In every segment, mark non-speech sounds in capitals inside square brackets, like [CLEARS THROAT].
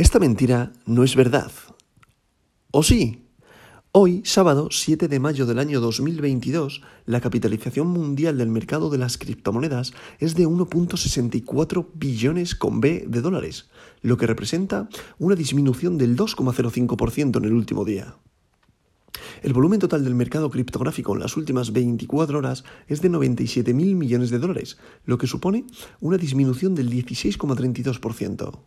Esta mentira no es verdad. ¿O sí? Hoy, sábado 7 de mayo del año 2022, la capitalización mundial del mercado de las criptomonedas es de 1.64 billones con B de dólares, lo que representa una disminución del 2,05% en el último día. El volumen total del mercado criptográfico en las últimas 24 horas es de 97.000 millones de dólares, lo que supone una disminución del 16,32%.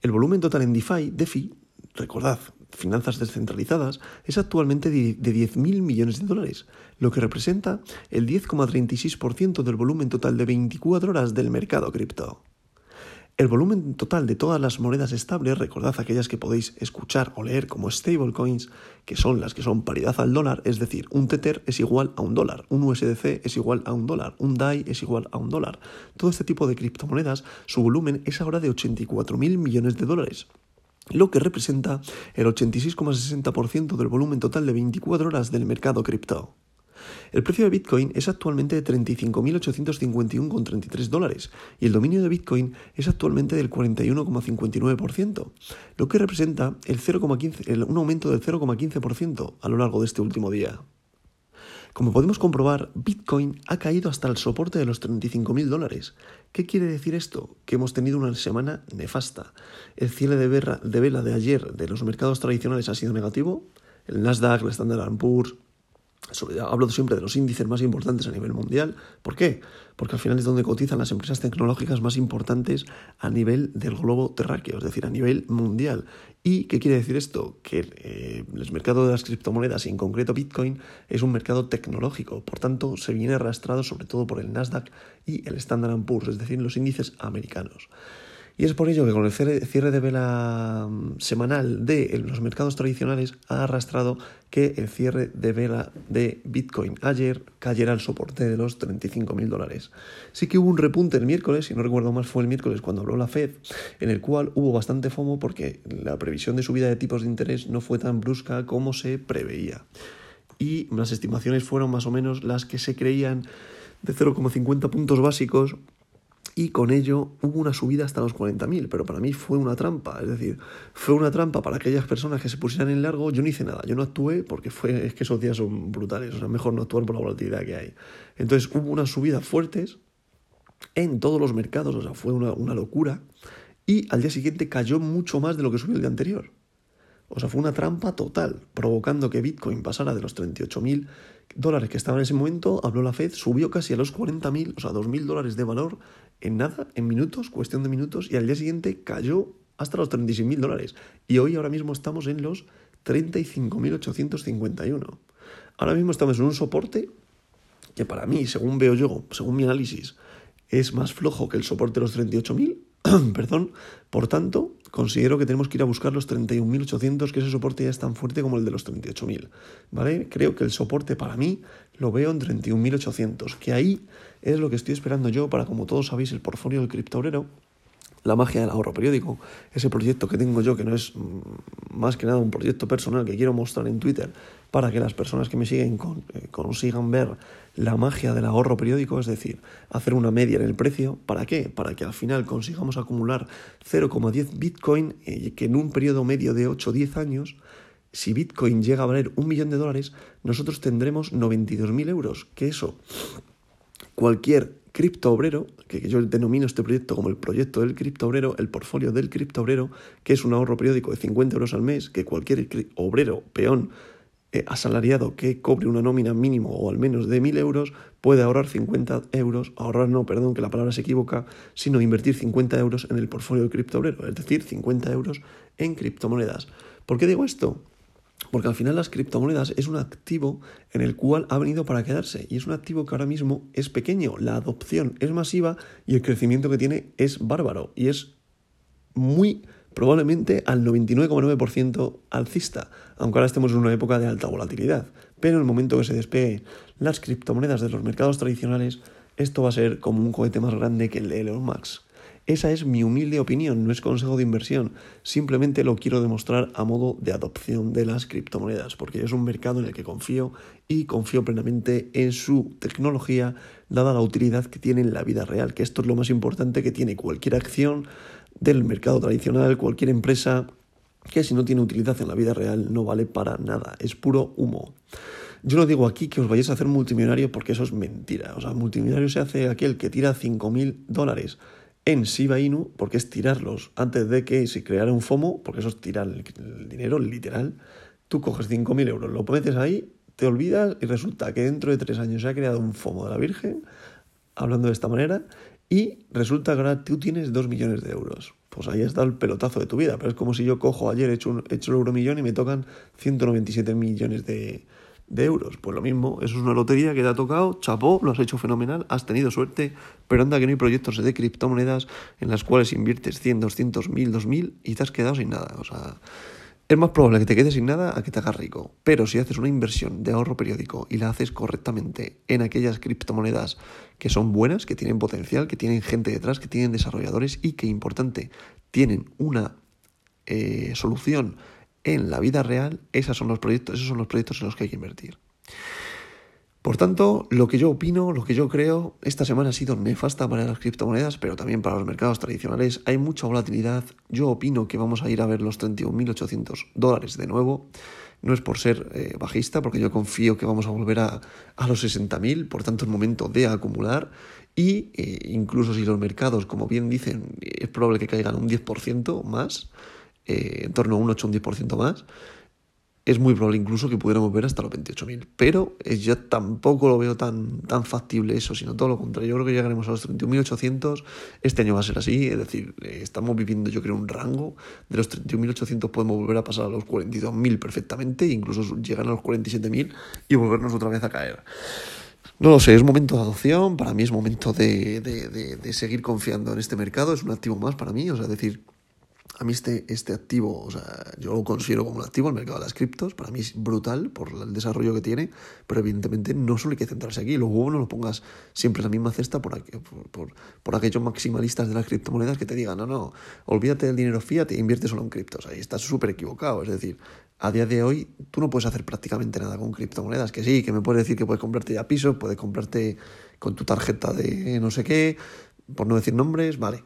El volumen total en DeFi, DeFi, recordad, finanzas descentralizadas, es actualmente de 10.000 millones de dólares, lo que representa el 10,36% del volumen total de 24 horas del mercado cripto. El volumen total de todas las monedas estables, recordad aquellas que podéis escuchar o leer como stablecoins, que son las que son paridad al dólar, es decir, un Tether es igual a un dólar, un USDC es igual a un dólar, un DAI es igual a un dólar. Todo este tipo de criptomonedas, su volumen es ahora de 84.000 millones de dólares lo que representa el 86,60% del volumen total de 24 horas del mercado cripto. El precio de Bitcoin es actualmente de 35.851,33 dólares y el dominio de Bitcoin es actualmente del 41,59%, lo que representa el 0,15, un aumento del 0,15% a lo largo de este último día. Como podemos comprobar, Bitcoin ha caído hasta el soporte de los 35.000 dólares. ¿Qué quiere decir esto? Que hemos tenido una semana nefasta. El cierre de, de vela de ayer de los mercados tradicionales ha sido negativo. El Nasdaq, el Standard Poor's, hablo siempre de los índices más importantes a nivel mundial. ¿Por qué? Porque al final es donde cotizan las empresas tecnológicas más importantes a nivel del globo terráqueo, es decir, a nivel mundial. ¿Y qué quiere decir esto? Que eh, el mercado de las criptomonedas, y en concreto Bitcoin, es un mercado tecnológico. Por tanto, se viene arrastrado sobre todo por el Nasdaq y el Standard Poor's, es decir, los índices americanos. Y es por ello que con el cierre de vela mm, semanal de los mercados tradicionales ha arrastrado que el cierre de vela de Bitcoin ayer cayera al soporte de los 35.000 dólares. Sí que hubo un repunte el miércoles, si no recuerdo más fue el miércoles cuando habló la Fed, en el cual hubo bastante FOMO porque la previsión de subida de tipos de interés no fue tan brusca como se preveía. Y las estimaciones fueron más o menos las que se creían de 0,50 puntos básicos y con ello hubo una subida hasta los 40.000, pero para mí fue una trampa, es decir, fue una trampa para aquellas personas que se pusieran en largo, yo no hice nada, yo no actué porque fue, es que esos días son brutales, o sea, mejor no actuar por la volatilidad que hay. Entonces hubo unas subidas fuertes en todos los mercados, o sea, fue una, una locura, y al día siguiente cayó mucho más de lo que subió el día anterior. O sea, fue una trampa total, provocando que Bitcoin pasara de los 38.000 dólares que estaban en ese momento, habló la Fed, subió casi a los 40.000, o sea, 2.000 dólares de valor en nada, en minutos, cuestión de minutos, y al día siguiente cayó hasta los 36.000 dólares. Y hoy ahora mismo estamos en los 35.851. Ahora mismo estamos en un soporte que para mí, según veo yo, según mi análisis, es más flojo que el soporte de los 38.000 [CLEARS THROAT] Perdón. Por tanto, considero que tenemos que ir a buscar los 31.800, que ese soporte ya es tan fuerte como el de los 38.000. ¿Vale? Creo que el soporte para mí lo veo en 31.800, que ahí es lo que estoy esperando yo para, como todos sabéis, el portfolio del criptobrero la magia del ahorro periódico, ese proyecto que tengo yo, que no es mm, más que nada un proyecto personal que quiero mostrar en Twitter para que las personas que me siguen eh, consigan ver la magia del ahorro periódico, es decir, hacer una media en el precio. ¿Para qué? Para que al final consigamos acumular 0,10 Bitcoin, y que en un periodo medio de 8 o 10 años, si Bitcoin llega a valer un millón de dólares, nosotros tendremos 92.000 euros, que eso cualquier cripto obrero, que yo denomino este proyecto como el proyecto del cripto obrero, el portfolio del cripto obrero, que es un ahorro periódico de 50 euros al mes, que cualquier obrero, peón, eh, asalariado que cobre una nómina mínimo o al menos de 1.000 euros puede ahorrar 50 euros, ahorrar no, perdón, que la palabra se equivoca, sino invertir 50 euros en el portfolio del cripto obrero, es decir, 50 euros en criptomonedas. ¿Por qué digo esto? Porque al final las criptomonedas es un activo en el cual ha venido para quedarse y es un activo que ahora mismo es pequeño, la adopción es masiva y el crecimiento que tiene es bárbaro y es muy probablemente al 99,9% alcista, aunque ahora estemos en una época de alta volatilidad. Pero en el momento que se despegue las criptomonedas de los mercados tradicionales, esto va a ser como un cohete más grande que el de Elon Musk. Esa es mi humilde opinión, no es consejo de inversión, simplemente lo quiero demostrar a modo de adopción de las criptomonedas, porque es un mercado en el que confío y confío plenamente en su tecnología, dada la utilidad que tiene en la vida real, que esto es lo más importante que tiene cualquier acción del mercado tradicional, cualquier empresa que si no tiene utilidad en la vida real no vale para nada, es puro humo. Yo no digo aquí que os vayáis a hacer multimillonario porque eso es mentira. O sea, multimillonario se hace aquel que tira 5.000 dólares en Shiba Inu, porque es tirarlos antes de que se creara un FOMO, porque eso es tirar el, dinero literal. Tú coges 5.000 euros, lo metes ahí, te olvidas y resulta que dentro de tres años se ha creado un FOMO de la Virgen, hablando de esta manera, y resulta que ahora tú tienes 2 millones de euros. Pues ahí está el pelotazo de tu vida, pero es como si yo cojo ayer, he hecho, un, he hecho el euro millón y me tocan 197 millones de, de euros. Pues lo mismo, eso es una lotería que te ha tocado, chapó, lo has hecho fenomenal, has tenido suerte, pero anda que no hay proyectos de criptomonedas en las cuales inviertes 100, 200, 1000, 2000 y te has quedado sin nada. O sea, es más probable que te quedes sin nada a que te hagas rico. Pero si haces una inversión de ahorro periódico y la haces correctamente en aquellas criptomonedas que son buenas, que tienen potencial, que tienen gente detrás, que tienen desarrolladores y que, importante, tienen una eh, solución en la vida real, esos son los proyectos, esos son los proyectos en los que hay que invertir. Por tanto, lo que yo opino, lo que yo creo, esta semana ha sido nefasta para las criptomonedas, pero también para los mercados tradicionales. Hay mucha volatilidad. Yo opino que vamos a ir a ver los 31.800 dólares de nuevo. No es por ser eh, bajista, porque yo confío que vamos a volver a, a los 60.000, por tanto es momento de acumular. Y eh, incluso si los mercados, como bien dicen, es probable que caigan un 10% más, eh, en torno a un 8 o un 10% más, es muy probable incluso que pudiéramos ver hasta los 28.000. Pero eh, ya tampoco lo veo tan, tan factible eso, sino todo lo contrario. Yo creo que llegaremos a los 31.800. Este año va a ser así, es decir, eh, estamos viviendo yo creo un rango. De los 31.800 podemos volver a pasar a los 42.000 perfectamente, incluso llegar a los 47.000 y volvernos otra vez a caer. No lo sé, es momento de adopción, para mí es momento de, de, de, de seguir confiando en este mercado, es un activo más para mí, o sea, decir, a mí este, este activo, o sea, yo lo considero como un activo, el mercado de las criptos, para mí es brutal por el desarrollo que tiene, pero evidentemente no solo hay que centrarse aquí, luego no lo pongas siempre en la misma cesta por, por, por, aquellos maximalistas de las criptomonedas que te digan, no, no, olvídate del dinero fiat e invierte solo en criptos, ahí estás súper equivocado, es decir, a día de hoy tú no puedes hacer prácticamente nada con criptomonedas, que sí, que me puedes decir que puedes comprarte ya pisos, puedes comprarte con tu tarjeta de no sé qué, por no decir nombres, vale,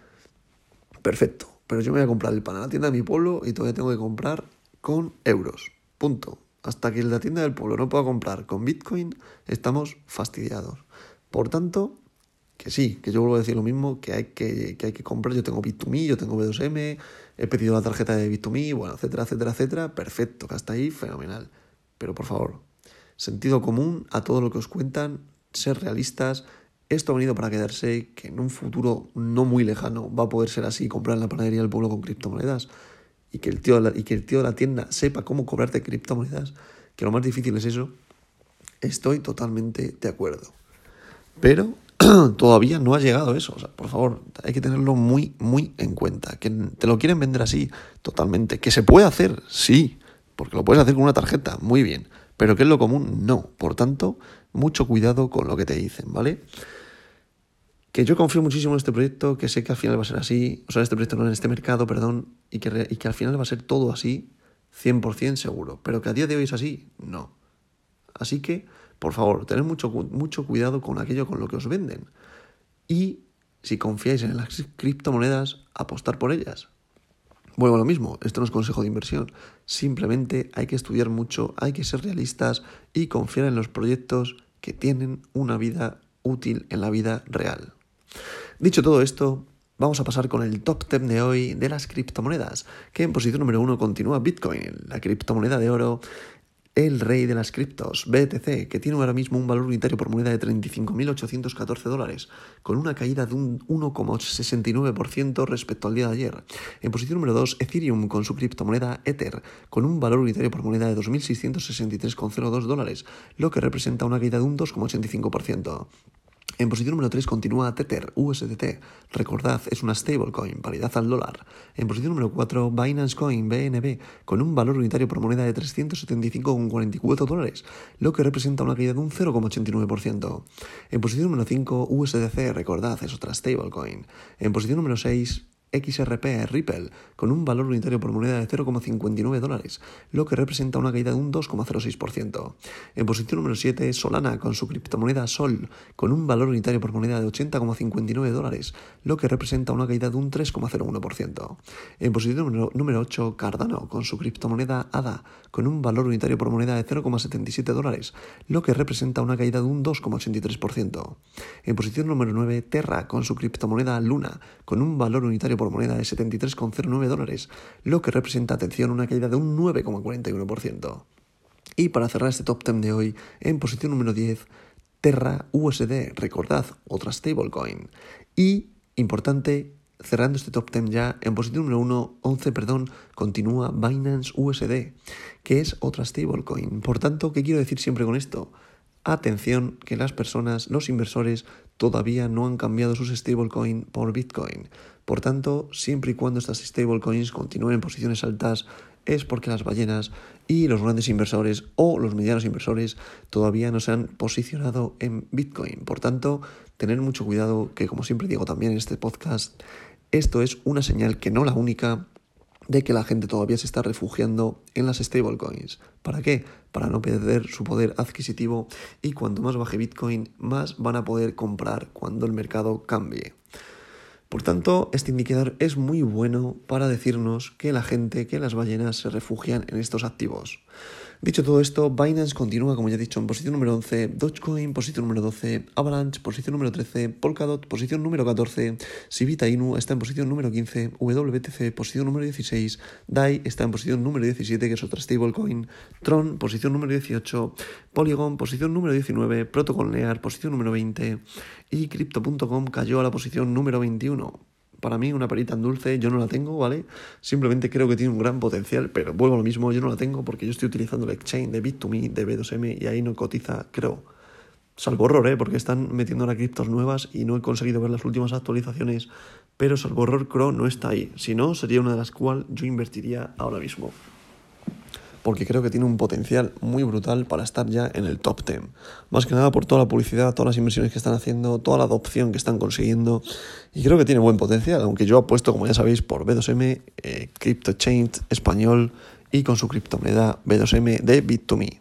perfecto pero yo me voy a comprar el pan a la tienda de mi pueblo y todavía tengo que comprar con euros. Punto. Hasta que la tienda del pueblo no pueda comprar con Bitcoin, estamos fastidiados. Por tanto, que sí, que yo vuelvo a decir lo mismo, que hay que, que hay que comprar. Yo tengo Bit2Me, yo tengo B2M, he pedido la tarjeta de Bit2Me, bueno, etcétera, etcétera, etcétera. Perfecto, que hasta ahí, fenomenal. Pero por favor, sentido común a todo lo que os cuentan, ser realistas, esto ha venido para quedarse, que en un futuro no muy lejano va a poder ser así, comprar en la panadería del pueblo con criptomonedas. Y que el tío de la, y que el tío de la tienda sepa cómo cobrarte criptomonedas, que lo más difícil es eso, estoy totalmente de acuerdo. Pero [CLEARS THROAT] todavía no ha llegado eso, por favor, hay que tenerlo muy, muy en cuenta, que te lo quieren vender así, totalmente, que se puede hacer, sí, porque lo puedes hacer con una tarjeta, muy bien, pero que es lo común, no, por tanto, mucho cuidado con lo que te dicen, ¿vale? Que yo confío muchísimo en este proyecto, que sé que al final va a ser así, o sea, en este proyecto no, en este mercado, perdón, y que, y que al final va a ser todo así, 100% seguro. Pero que a día de hoy es así, no. Así que, por favor, tened mucho, mucho cuidado con aquello con lo que os venden. Y si confiáis en las criptomonedas, apostar por ellas. Vuelvo a lo mismo, esto no es consejo de inversión. Simplemente hay que estudiar mucho, hay que ser realistas y confiar en los proyectos que tienen una vida útil en la vida real. Dicho todo esto, vamos a pasar con el top 10 de hoy de las criptomonedas, que en posición número uno continúa Bitcoin, la criptomoneda de oro, el rey de las criptos, BTC, que tiene ahora mismo un valor unitario por moneda de 35.814 dólares, con una caída de un 1,69% respecto al día de ayer. En posición número 2, Ethereum con su criptomoneda Ether, con un valor unitario por moneda de 2.663,02 dólares, lo que representa una caída de un 2,85%. En posición número 3 continúa Tether, USDT. Recordad, es una stablecoin, paridad al dólar. En posición número 4, Binance Coin, BNB, con un valor unitario por moneda de 375,44 dólares, lo que representa una caída de un 0,89%. En posición número 5, USDC, recordad, es otra stablecoin. En posición número 6, XRP Ripple con un valor unitario por moneda de 0,59 dólares, lo que representa una caída de un 2,06%. En posición número 7, Solana con su criptomoneda Sol con un valor unitario por moneda de 80,59 dólares, lo que representa una caída de un 3,01%. En posición número, 8, Cardano con su criptomoneda ADA con un valor unitario por moneda de 0,77 dólares, lo que representa una caída de un 2,83%. En posición número 9, Terra con su criptomoneda Luna con un valor unitario por moneda de 73,09 dólares, lo que representa, atención, una caída de un 9,41%. Y para cerrar este top 10 de hoy, en posición número 10, Terra USD, recordad, otra stablecoin. Y, importante, cerrando este top 10 ya, en posición número 1, 11, perdón, continúa Binance USD, que es otra stablecoin. Por tanto, ¿qué quiero decir siempre con esto? Atención que las personas, los inversores, todavía no han cambiado sus stablecoin por Bitcoin. Por tanto, siempre y cuando estas stablecoins continúen en posiciones altas, es porque las ballenas y los grandes inversores o los medianos inversores todavía no se han posicionado en Bitcoin. Por tanto, tener mucho cuidado que, como siempre digo también en este podcast, esto es una señal que no la única de que la gente todavía se está refugiando en las stablecoins. ¿Para qué? Para no perder su poder adquisitivo y cuanto más baje Bitcoin, más van a poder comprar cuando el mercado cambie. Por tanto, este indicador es muy bueno para decirnos que la gente, que las ballenas se refugian en estos activos. Dicho todo esto, Binance continúa, como ya he dicho, en posición número 11, Dogecoin, posición número 12, Avalanche, posición número 13, Polkadot, posición número 14, Sivita Inu está en posición número 15, WTC, posición número 16, DAI está en posición número 17, que es otra stablecoin, Tron, posición número 18, Polygon, posición número 19, Protocol Near, posición número 20 y Crypto.com cayó a la posición número 21 para mí una perita en dulce, yo no la tengo, ¿vale? Simplemente creo que tiene un gran potencial, pero vuelvo a lo mismo, yo no la tengo porque yo estoy utilizando el exchange de Bit2Me, de B2M, y ahí no cotiza, creo. Salvo horror, ¿eh? Porque están metiendo ahora criptos nuevas y no he conseguido ver las últimas actualizaciones, pero salvo horror, Cro no está ahí. Si no, sería una de las cuales yo invertiría ahora mismo porque creo que tiene un potencial muy brutal para estar ya en el top 10. Más que nada por toda la publicidad, todas las inversiones que están haciendo, toda la adopción que están consiguiendo y creo que tiene buen potencial, aunque yo apuesto, como ya sabéis, por B2M, eh, Crypto español y con su criptomoneda B2M de Bit2Me.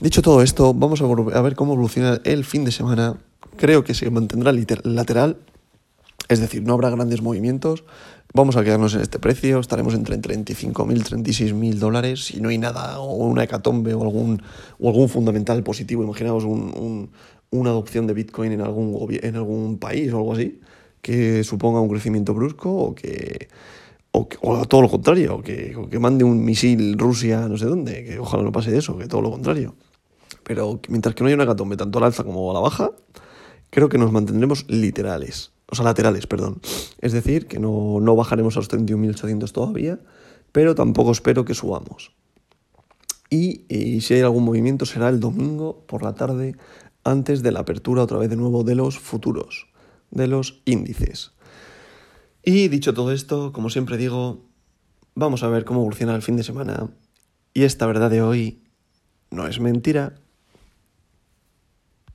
Dicho todo esto, vamos a ver cómo evoluciona el fin de semana. Creo que se mantendrá lateral, es decir, no habrá grandes movimientos. Vamos a quedarnos en este precio, estaremos entre 35.000 y 36.000 dólares. Si no hay nada, o una hecatombe o algún, o algún fundamental positivo, imaginaos un, una adopción de Bitcoin en algún, en algún país o algo así, que suponga un crecimiento brusco o que, o, todo lo contrario, o que, que, mande un misil Rusia no sé dónde, que ojalá no pase eso, que todo lo contrario. Pero mientras que no haya una hecatombe tanto a la alza como a la baja, creo que nos mantendremos literales o sea, laterales, perdón. Es decir, que no, no bajaremos a los 31.800 todavía, pero tampoco espero que subamos. Y, y, si hay algún movimiento será el domingo por la tarde antes de la apertura otra vez de nuevo de los futuros, de los índices. Y dicho todo esto, como siempre digo, vamos a ver cómo evoluciona el fin de semana. Y esta verdad de hoy no es mentira,